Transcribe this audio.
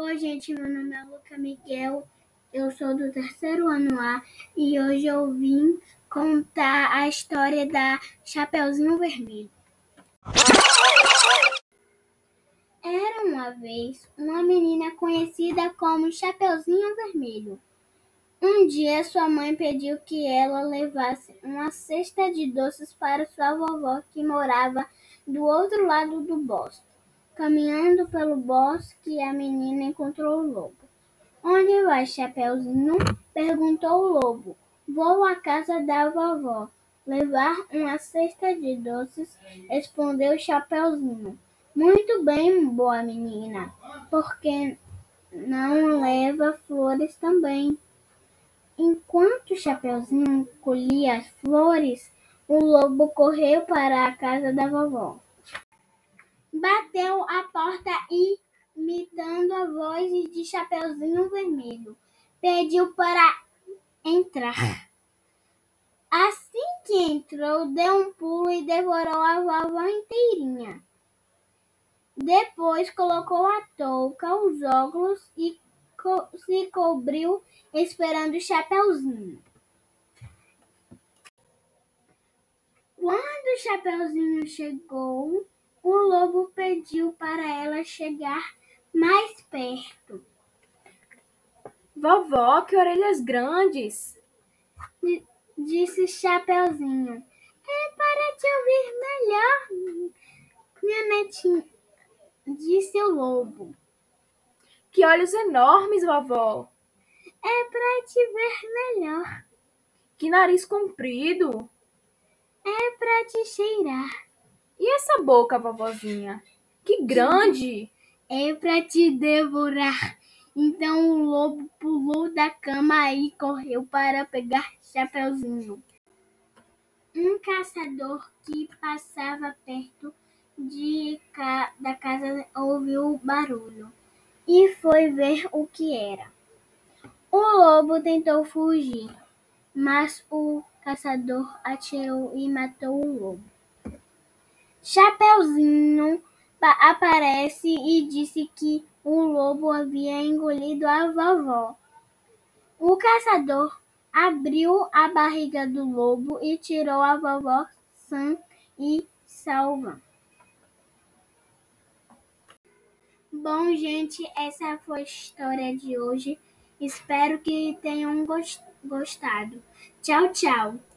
Oi, gente, meu nome é Luca Miguel, eu sou do terceiro ano A e hoje eu vim contar a história da Chapeuzinho Vermelho. Era uma vez uma menina conhecida como Chapeuzinho Vermelho. Um dia sua mãe pediu que ela levasse uma cesta de doces para sua vovó que morava do outro lado do bosque. Caminhando pelo bosque, a menina encontrou o lobo. Onde vai, Chapeuzinho? perguntou o lobo. Vou à casa da vovó levar uma cesta de doces, respondeu Chapeuzinho. Muito bem, boa menina, porque não leva flores também. Enquanto Chapeuzinho colhia as flores, o lobo correu para a casa da vovó. Bateu a porta e, imitando a voz de Chapeuzinho Vermelho, pediu para entrar. Assim que entrou, deu um pulo e devorou a vovó inteirinha. Depois colocou a touca, os óculos e co se cobriu esperando o Chapeuzinho. Quando o Chapeuzinho chegou, o lobo pediu para ela chegar mais perto. Vovó, que orelhas grandes! Disse Chapeuzinho. É para te ouvir melhor, minha netinha, disse o lobo. Que olhos enormes, vovó! É para te ver melhor. Que nariz comprido! É para te cheirar. E essa boca, vovozinha? Que grande! É para te devorar. Então o lobo pulou da cama e correu para pegar Chapeuzinho. Um caçador que passava perto de ca... da casa ouviu o barulho e foi ver o que era. O lobo tentou fugir, mas o caçador atirou e matou o lobo. Chapeuzinho aparece e disse que o lobo havia engolido a vovó. O caçador abriu a barriga do lobo e tirou a vovó sã e salva. Bom, gente, essa foi a história de hoje. Espero que tenham gostado. Tchau, tchau.